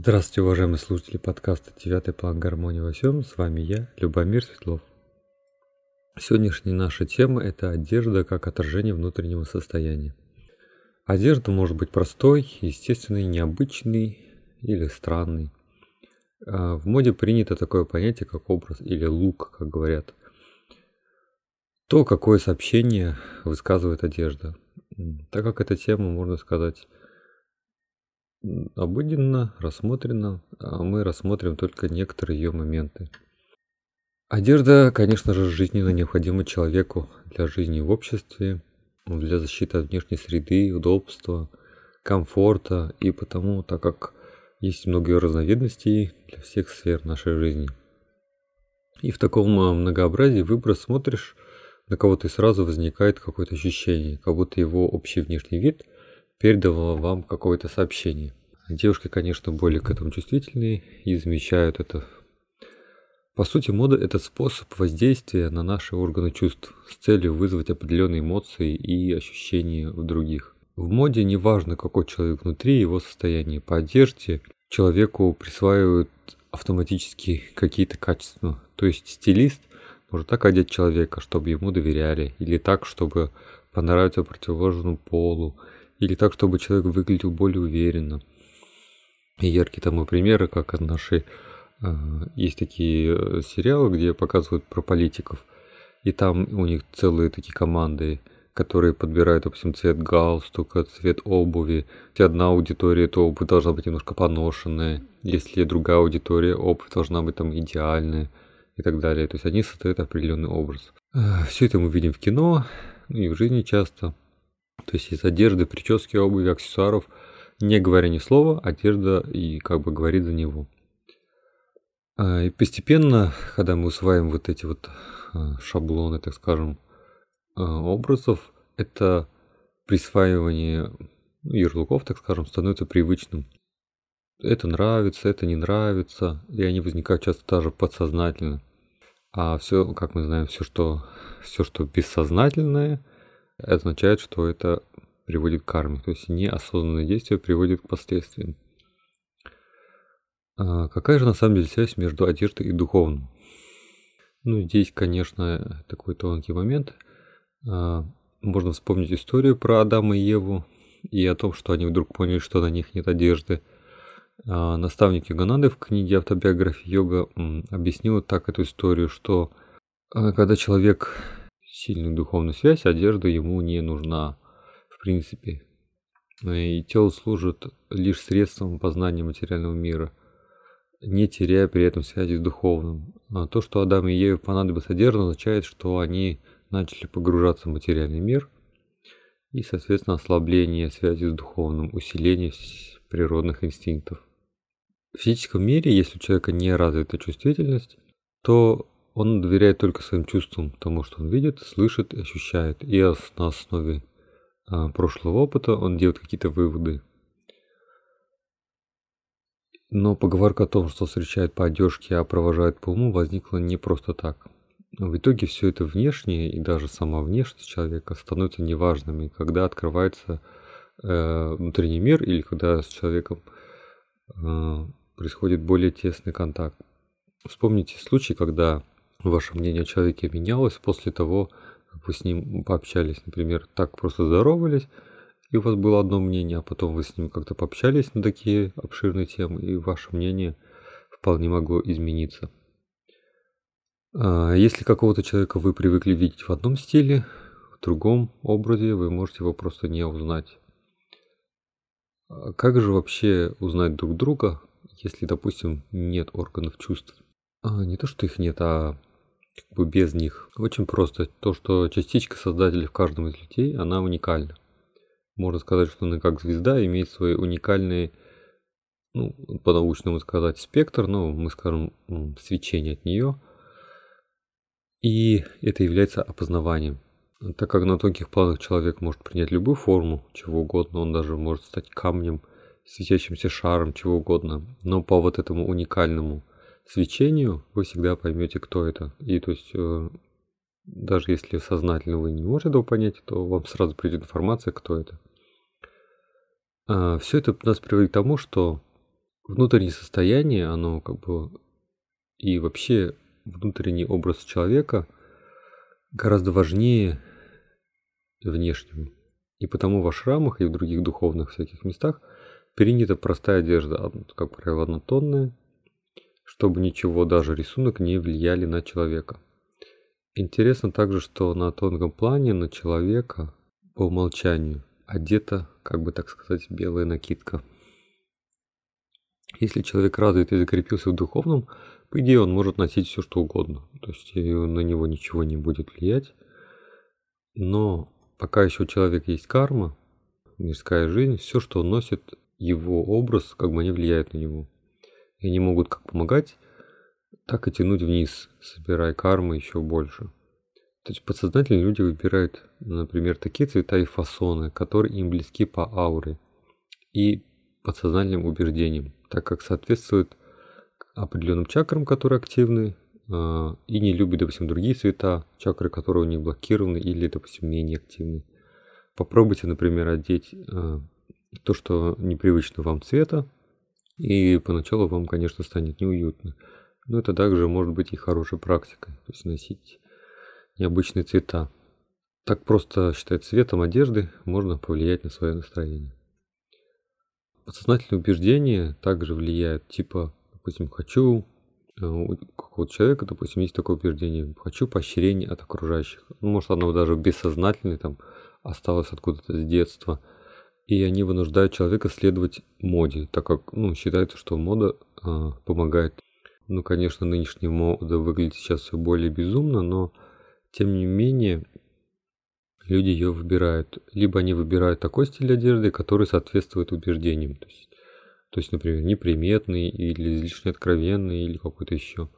Здравствуйте, уважаемые слушатели подкаста «Девятый план гармонии во всем». С вами я, Любомир Светлов. Сегодняшняя наша тема – это одежда как отражение внутреннего состояния. Одежда может быть простой, естественной, необычной или странной. А в моде принято такое понятие, как образ или лук, как говорят. То, какое сообщение высказывает одежда. Так как эта тема, можно сказать, обыденно, рассмотрена, а мы рассмотрим только некоторые ее моменты. Одежда, конечно же, жизненно необходима человеку для жизни в обществе, для защиты от внешней среды, удобства, комфорта и потому, так как есть много ее разновидностей для всех сфер нашей жизни. И в таком а, многообразии выбора смотришь на кого-то и сразу возникает какое-то ощущение, как будто его общий внешний вид – передал вам какое-то сообщение. Девушки, конечно, более к этому чувствительные и замечают это. По сути, мода – это способ воздействия на наши органы чувств с целью вызвать определенные эмоции и ощущения в других. В моде не важно, какой человек внутри, его состояние. По одежде человеку присваивают автоматически какие-то качества. То есть стилист может так одеть человека, чтобы ему доверяли, или так, чтобы понравиться противоположному полу, или так, чтобы человек выглядел более уверенно. И яркие тому примеры, как наши э, есть такие э, сериалы, где показывают про политиков, и там у них целые такие команды, которые подбирают, допустим, цвет галстука, цвет обуви. Если одна аудитория, то обувь должна быть немножко поношенная. Если другая аудитория, обувь должна быть там идеальная и так далее. То есть они создают определенный образ. Э, Все это мы видим в кино, и в жизни часто. То есть из одежды, прически, обуви, аксессуаров, не говоря ни слова, одежда и как бы говорит за него. А, и постепенно, когда мы усваиваем вот эти вот а, шаблоны, так скажем, а, образов, это присваивание ярлыков, так скажем, становится привычным. Это нравится, это не нравится, и они возникают часто даже подсознательно. А все, как мы знаем, все, что, все, что бессознательное – означает, что это приводит к карме. То есть неосознанное действие приводит к последствиям. А какая же на самом деле связь между одеждой и духовным? Ну, здесь, конечно, такой тонкий момент. А, можно вспомнить историю про Адама и Еву и о том, что они вдруг поняли, что на них нет одежды. А, наставник Йогананды в книге «Автобиография йога» объяснил так эту историю, что а, когда человек сильную духовную связь, одежда ему не нужна, принципе. И тело служит лишь средством познания материального мира, не теряя при этом связи с духовным. А то, что Адам и Еве понадобилась одежда, означает, что они начали погружаться в материальный мир и, соответственно, ослабление связи с духовным, усиление природных инстинктов. В физическом мире, если у человека не развита чувствительность, то он доверяет только своим чувствам, тому, что он видит, слышит, ощущает. И на основе прошлого опыта он делает какие-то выводы. Но поговорка о том, что встречают по одежке, а провожают по уму, возникла не просто так. В итоге все это внешнее и даже сама внешность человека становятся неважными, когда открывается э, внутренний мир или когда с человеком э, происходит более тесный контакт. Вспомните случай, когда ваше мнение о человеке менялось после того, вы с ним пообщались, например, так просто здоровались, и у вас было одно мнение, а потом вы с ним как-то пообщались на такие обширные темы, и ваше мнение вполне могло измениться. А, если какого-то человека вы привыкли видеть в одном стиле, в другом образе, вы можете его просто не узнать. А как же вообще узнать друг друга, если, допустим, нет органов чувств? А, не то, что их нет, а как бы без них. Очень просто. То, что частичка создателя в каждом из людей, она уникальна. Можно сказать, что она как звезда имеет свои уникальные, ну, по-научному сказать, спектр, но мы скажем, свечение от нее. И это является опознаванием. Так как на тонких планах человек может принять любую форму, чего угодно, он даже может стать камнем, светящимся шаром, чего угодно. Но по вот этому уникальному свечению вы всегда поймете, кто это. И то есть, э, даже если сознательно вы не можете этого понять, то вам сразу придет информация, кто это. А, все это нас приводит к тому, что внутреннее состояние, оно как бы и вообще внутренний образ человека гораздо важнее внешнего. И потому в ашрамах и в других духовных всяких местах принята простая одежда, как правило, однотонная, чтобы ничего, даже рисунок, не влияли на человека. Интересно также, что на тонком плане на человека по умолчанию одета, как бы так сказать, белая накидка. Если человек развит и закрепился в духовном, по идее он может носить все что угодно. То есть на него ничего не будет влиять. Но пока еще у человека есть карма, мирская жизнь, все, что он носит, его образ, как бы не влияет на него. И они могут как помогать, так и тянуть вниз, собирая кармы еще больше. То есть подсознательно люди выбирают, например, такие цвета и фасоны, которые им близки по ауре и подсознательным убеждениям так как соответствует определенным чакрам, которые активны, а, и не любит, допустим, другие цвета, чакры, которые у них блокированы или, допустим, менее активны. Попробуйте, например, одеть а, то, что непривычно вам цвета, и поначалу вам, конечно, станет неуютно. Но это также может быть и хорошей практикой, то есть носить необычные цвета. Так просто считать цветом одежды можно повлиять на свое настроение. Подсознательные убеждения также влияют, типа, допустим, хочу, э, у какого-то человека, допустим, есть такое убеждение, хочу поощрения от окружающих. Ну, может, оно даже бессознательное, там, осталось откуда-то с детства. И они вынуждают человека следовать моде, так как, ну, считается, что мода э, помогает. Ну, конечно, нынешняя мода выглядит сейчас все более безумно, но, тем не менее, люди ее выбирают. Либо они выбирают такой стиль одежды, который соответствует убеждениям. То есть, то есть например, неприметный или излишне откровенный или какой-то еще.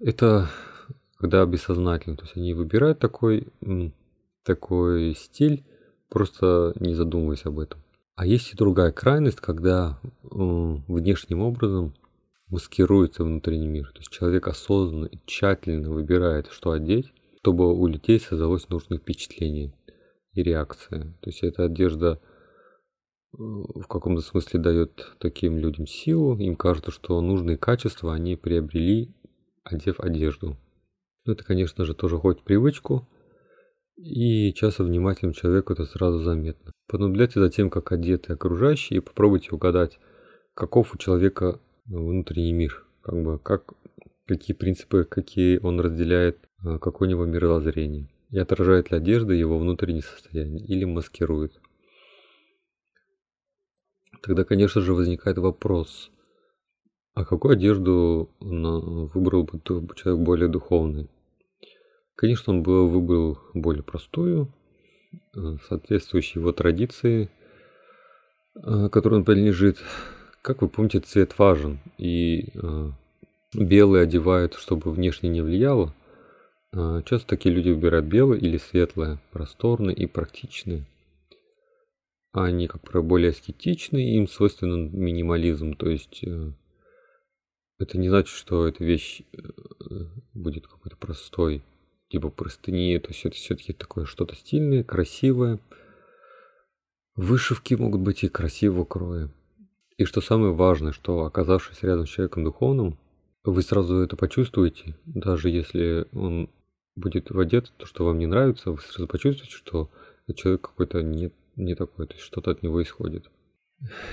Это когда бессознательно. То есть они выбирают такой, такой стиль, просто не задумываясь об этом. А есть и другая крайность, когда внешним образом маскируется внутренний мир. То есть человек осознанно и тщательно выбирает, что одеть, чтобы у людей создалось нужное впечатление и реакция. То есть эта одежда э, в каком-то смысле дает таким людям силу, им кажется, что нужные качества они приобрели, одев одежду. Но это, конечно же, тоже в привычку, и часто внимательным человеку это сразу заметно. Понаблюдайте за тем, как одеты окружающие, и попробуйте угадать, каков у человека внутренний мир, как бы, как, какие принципы, какие он разделяет Э, какое у него мировоззрение и отражает ли одежда его внутреннее состояние или маскирует. Тогда, конечно же, возникает вопрос, а какую одежду выбрал бы человек более духовный? Конечно, он бы выбрал более простую, э, соответствующую его традиции, э, которой он принадлежит. Как вы помните, цвет важен, и белый одевают, чтобы внешне не влияло, часто такие люди выбирают белое или светлое, просторное и практичное. Они, как правило, более эстетичные, им свойственен минимализм, то есть э, это не значит, что эта вещь э, будет какой-то простой, типа простыни, то есть это все-таки такое что-то стильное, красивое. Вышивки могут быть и красивого кроя. И что самое важное, что оказавшись рядом с человеком духовным, вы сразу это почувствуете, даже если он будет в одет то, что вам не нравится, вы сразу почувствуете, что человек какой-то не, не такой, то есть что-то от него исходит.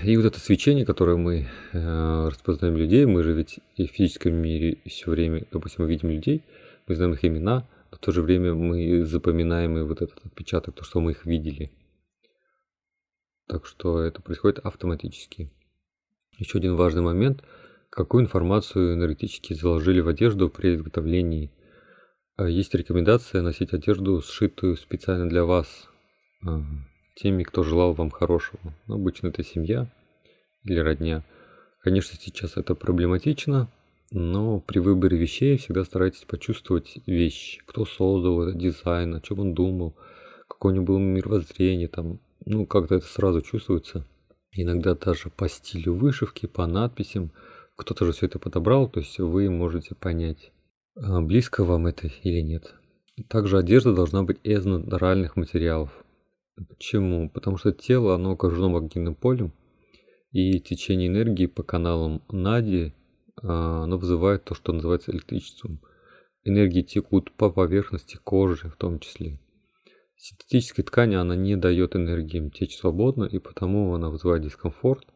И вот это свечение, которое мы э, распознаем людей, мы же ведь и в физическом мире все время, допустим, мы видим людей, мы знаем их имена, в то же время мы запоминаем и вот этот отпечаток, то, что мы их видели. Так что это происходит автоматически. Еще один важный момент, какую информацию энергетически заложили в одежду при изготовлении а есть рекомендация носить одежду, сшитую специально для вас, а, теми, кто желал вам хорошего. Ну, обычно это семья или родня. Конечно, сейчас это проблематично, но при выборе вещей всегда старайтесь почувствовать вещь, кто создал этот дизайн, о чем он думал, какое у него было мировоззрение, там, ну, как-то это сразу чувствуется. Иногда даже по стилю вышивки, по надписям, кто-то же все это подобрал, то есть вы можете понять, а, близко вам это или нет. Также одежда должна быть из натуральных материалов. Почему? Потому что тело, оно окружено магнитным полем, И течение энергии по каналам Нади, оно вызывает то, что называется электричеством. Энергии текут по поверхности кожи в том числе. Синтетическая ткань, она не дает энергии течь свободно, и потому она вызывает дискомфорт.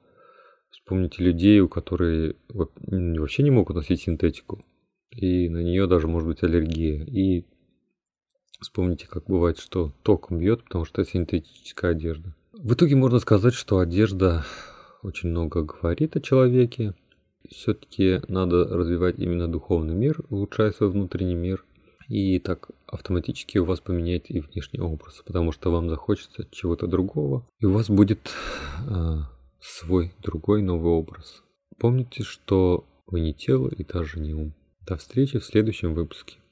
Вспомните людей, у которых вообще не могут носить синтетику, и на нее даже может быть аллергия. И вспомните, как бывает, что током бьет, потому что это синтетическая одежда. В итоге можно сказать, что одежда очень много говорит о человеке. Все-таки надо развивать именно духовный мир, улучшая свой внутренний мир. И так автоматически у вас поменяет и внешний образ, потому что вам захочется чего-то другого, и у вас будет э, свой другой новый образ. Помните, что вы не тело и даже не ум. До встречи в следующем выпуске.